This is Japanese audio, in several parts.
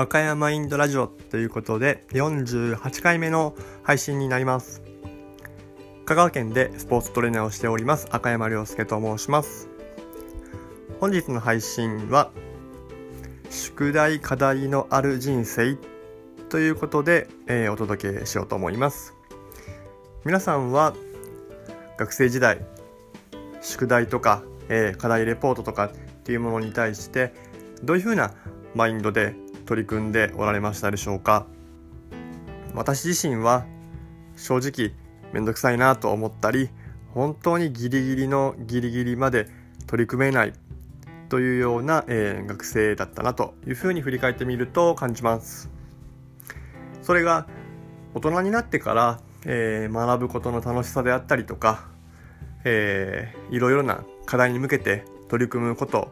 赤山インドラジオということで48回目の配信になります。香川県でスポーツトレーナーをしております赤山亮介と申します。本日の配信は宿題課題のある人生ということで、えー、お届けしようと思います。皆さんは学生時代宿題とか、えー、課題レポートとかっていうものに対してどういうふうなマインドで取り組んでおられましたでしょうか？私自身は正直めんどくさいなと思ったり本当にギリギリのギリギリまで取り組めないというような、えー、学生だったなというふうに振り返ってみると感じます。それが大人になってから、えー、学ぶことの楽しさであったりとか、えー、いろいろな課題に向けて取り組むこと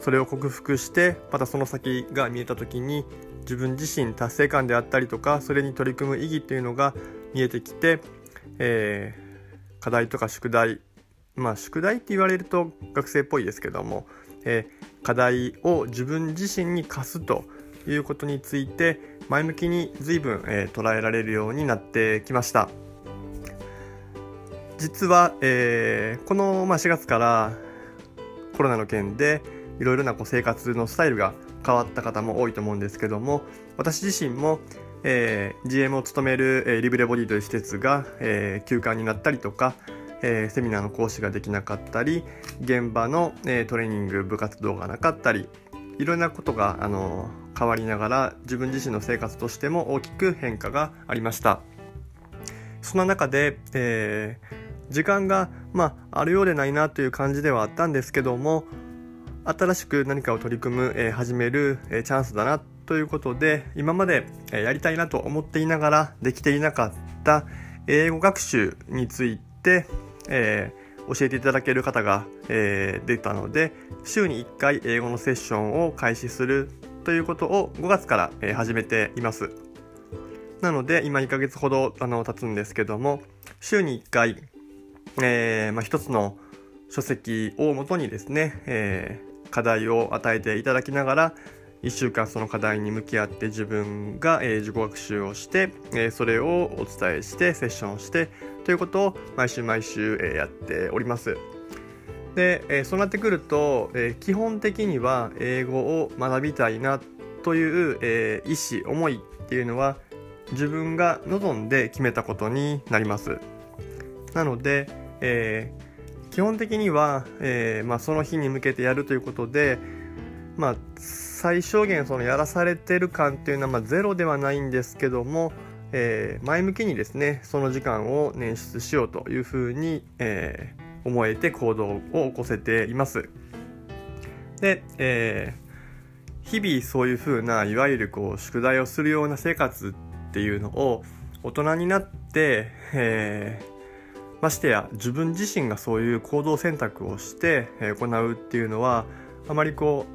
それを克服してまたその先が見えた時に自分自身達成感であったりとかそれに取り組む意義っていうのが見えてきて、えー、課題とか宿題まあ宿題って言われると学生っぽいですけども、えー、課題を自分自身に課すということについて前向きに随分、えー、捉えられるようになってきました。実は、えー、この、まあ、4月からコロナの件でいろいろなこう生活のスタイルが変わった方も多いと思うんですけども私自身も、えー、GM を務める、えー、リブレボディという施設が、えー、休館になったりとか、えー、セミナーの講師ができなかったり現場の、えー、トレーニング部活動がなかったりいろんなことが、あの変わりながら自分自身の生活としても大きく変化がありました。そんな中で、えー、時間が、まあ、あるようでないなという感じではあったんですけども新しく何かを取り組む、えー、始める、えー、チャンスだなということで今まで、えー、やりたいなと思っていながらできていなかった英語学習について、え教えていただける方が、え出たので週に1回英語のセッションを開始するということを5月から、え始めています。なので今2ヶ月ほどあの経つんですけども週に1回、えーまあ、一つの書籍をもとにですね、え課題を与えていただきながら1週間その課題に向き合って自分が、え自己学習をして、えそれをお伝えしてセッションをしてということを毎週毎週、えやっております。で、えそうなってくると、え基本的には英語を学びたいなという、え意思思いっていうのは自分が望んで決めたことになります。なので、えー基本的には、えー、まあ、その日に向けてやるということで、まあ、最小限そのやらされてる感っていうのはまゼロではないんですけども、えー、前向きにですねその時間を捻出しようというふうに、えー、思えて行動を起こせています。で、えー、日々そういうふうないわゆるこう宿題をするような生活っていうのを大人になって、えーましてや自分自身がそういう行動選択をして行うっていうのはあまりこ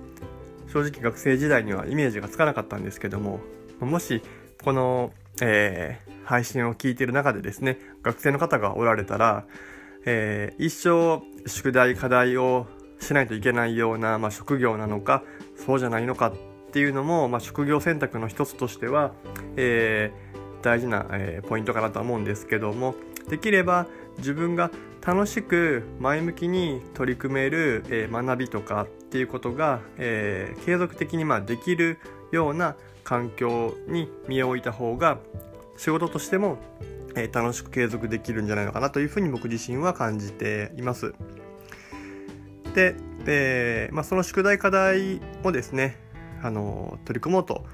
う正直学生時代にはイメージがつかなかったんですけどももしこの、えー、配信を聞いている中でですね学生の方がおられたら、えー、一生宿題課題をしないといけないような、まあ、職業なのかそうじゃないのかっていうのも、まあ、職業選択の一つとしては、えー、大事な、えー、ポイントかなと思うんですけどもできれば自分が楽しく前向きに取り組める、え、学びとかっていうことが、え、継続的にまあできるような環境に身を置いた方が仕事としても、え、楽しく継続できるんじゃないのかなというふうに僕自身は感じています。で、えまあ、その宿題課題をですね、あの取り組もうと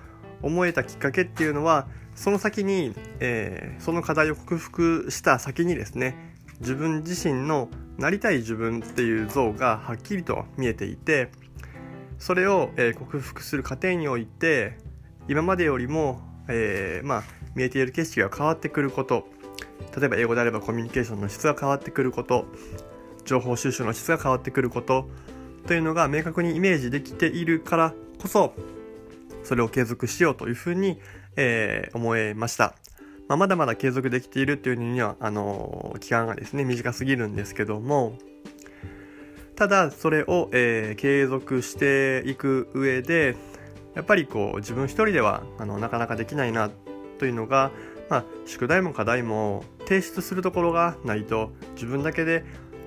思えたきっかけっていうのはその先に、えー、その課題を克服した先にですね自分自身のなりたい自分っていう像がはっきりと見えていてそれを、え、克服する過程において今までよりも、えー、まあ、見えている景色が変わってくること例えば英語であればコミュニケーションの質が変わってくること情報収集の質が変わってくることというのが明確にイメージできているからこそそれを継続しようというふうに、えー、思いました。まあ、まだまだ継続できているというには、あの、期間がですね、短すぎるんですけども、ただ、それを、えー、継続していく上で、やっぱりこう自分一人ではあのなかなかできないなというのが、まあ、宿題も課題も提出するところがないと自分だけで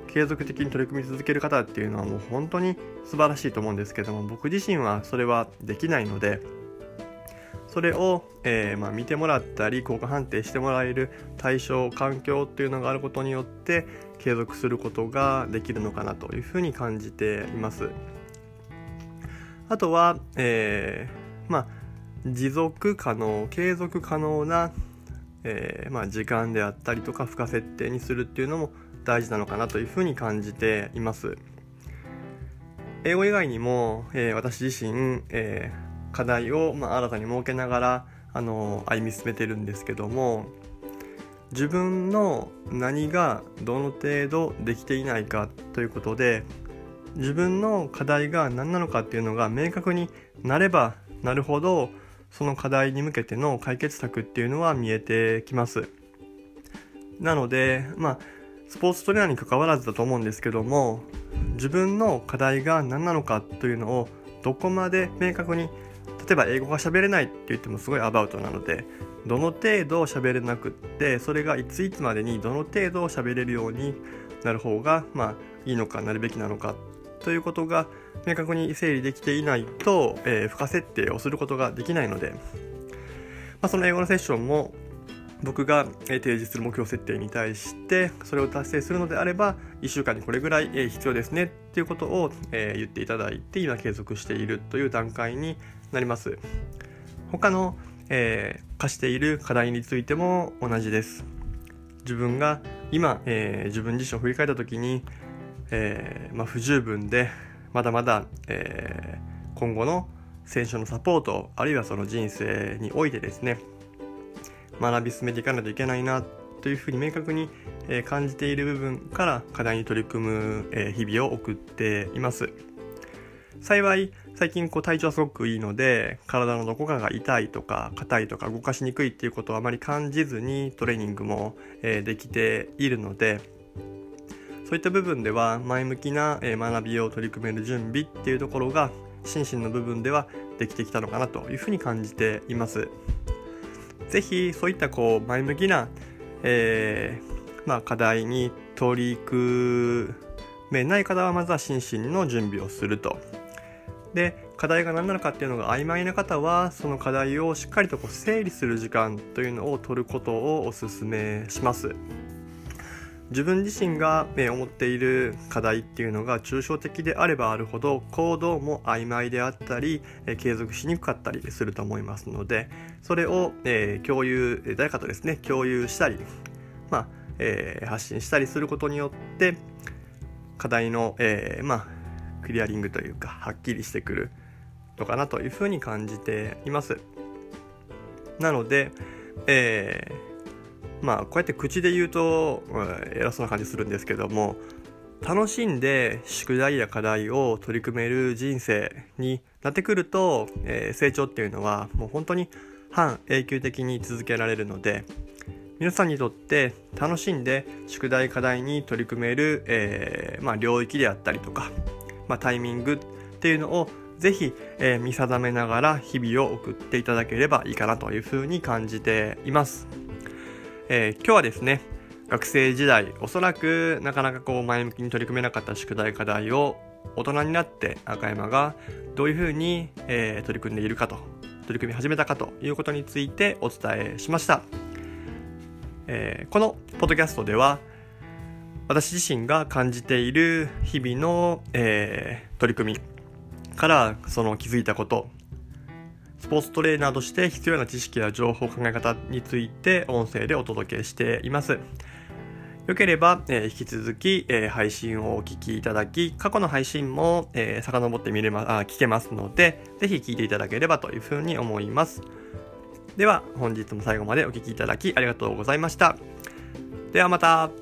継続的に取り組み続ける方っていうのはもう本当に素晴らしいと思うんですけども僕自身はそれはできないのでそれを、えー、まあ、見てもらったり効果判定してもらえる対象環境っていうのがあることによって継続することができるのかなというふうに感じています。あとは、えー、まあ、持続可能継続可能な、えー、まあ、時間であったりとか負荷設定にするっていうのも大事なのかなというふうに感じています。英語以外にも、えー、私自身、えー、課題を、まあ、新たに設けながらあの歩み進めてるんですけども自分の何がどの程度できていないかということで自分の課題が何なのかっていうのが明確になればなるほどその課題に向けての解決策っていうのは見えてきます。なのでまあスポーツトレーナーに関わらずだと思うんですけども自分の課題が何なのかというのをどこまで明確にえば英語が喋れないって言ってもすごいアバウトなのでどの程度喋れなくってそれがいついつまでにどの程度喋れるようになる方がまあいいのかなるべきなのかということが明確に整理できていないと、えー、負荷設定をすることができないので、まあ、その英語のセッションも僕が提示する目標設定に対してそれを達成するのであれば1週間にこれぐらい必要ですねっていうことを言っていただいて今継続しているという段階になります。他の、えー、課している課題についても同じです。自分が今、えー、自分自身を振り返った時に、えーまあ、不十分でまだまだ、え、今後の選手のサポートあるいはその人生においてですね学び進めていかないといけないなというふうに明確に感じている部分から課題に取り組む日々を送っています幸い最近こう体調はすごくいいので体のどこかが痛いとか硬いとか動かしにくいっていうことはあまり感じずにトレーニングもできているのでそういった部分では前向きな学びを取り組める準備っていうところが心身の部分ではできてきたのかなというふうに感じています。ぜひそういったこう前向きな、えー、まあ、課題に取り組めない方はまずは心身の準備をすると。で課題が何なのかっていうのが曖昧な方はその課題をしっかりとこう整理する時間というのを取ることをおすすめします。自分自身が、思っている課題っていうのが抽象的であればあるほど行動も曖昧であったり、継続しにくかったりすると思いますのでそれを、共有誰かとですね共有したり、まあえー、発信したりすることによって課題の、えー、まあ、クリアリングというかはっきりしてくるのかなというふうに感じています。なので、えーまあこうやって口で言うと、偉そうな感じするんですけども楽しんで宿題や課題を取り組める人生になってくると、えー、成長っていうのはもう本当に半永久的に続けられるので皆さんにとって楽しんで宿題課題に取り組める、えー、まあ、領域であったりとか、まあ、タイミングっていうのをぜひ、えー、見定めながら日々を送っていただければいいかなというふうに感じています。えー、今日はですね、学生時代、おそらくなかなかこう前向きに取り組めなかった宿題課題を大人になって赤山がどういうふうに、えー、取り組んでいるかと、取り組み始めたかということについてお伝えしました。えー、このポッドキャストでは、私自身が感じている日々の、えー、取り組みからその気づいたことスポーツトレーナーとして必要な知識や情報考え方について音声でお届けしています。よければ、えー、引き続き、えー、配信をお聞きいただき、過去の配信も、えー、遡って見れま、あ聞けますので、ぜひ聞いていただければというふうに思います。では、本日も最後までお聴きいただきありがとうございました。ではまた。